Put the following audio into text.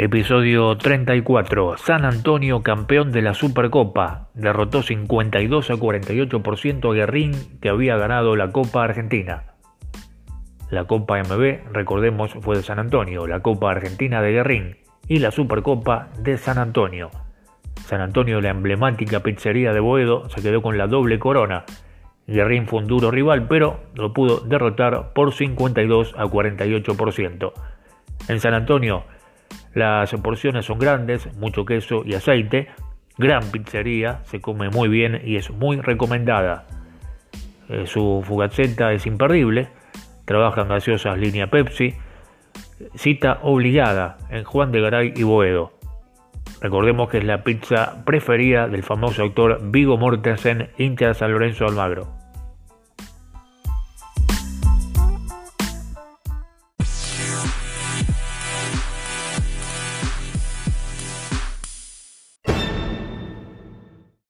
Episodio 34. San Antonio, campeón de la Supercopa, derrotó 52 a 48% a Guerrín, que había ganado la Copa Argentina. La Copa MB, recordemos, fue de San Antonio, la Copa Argentina de Guerrín y la Supercopa de San Antonio. San Antonio, la emblemática pizzería de Boedo, se quedó con la doble corona. Guerrín fue un duro rival, pero lo pudo derrotar por 52 a 48%. En San Antonio, las porciones son grandes, mucho queso y aceite. Gran pizzería, se come muy bien y es muy recomendada. Eh, su fugaceta es imperdible. Trabajan gaseosas línea Pepsi. Cita obligada en Juan de Garay y Boedo. Recordemos que es la pizza preferida del famoso actor Vigo Mortensen, hincha de San Lorenzo Almagro.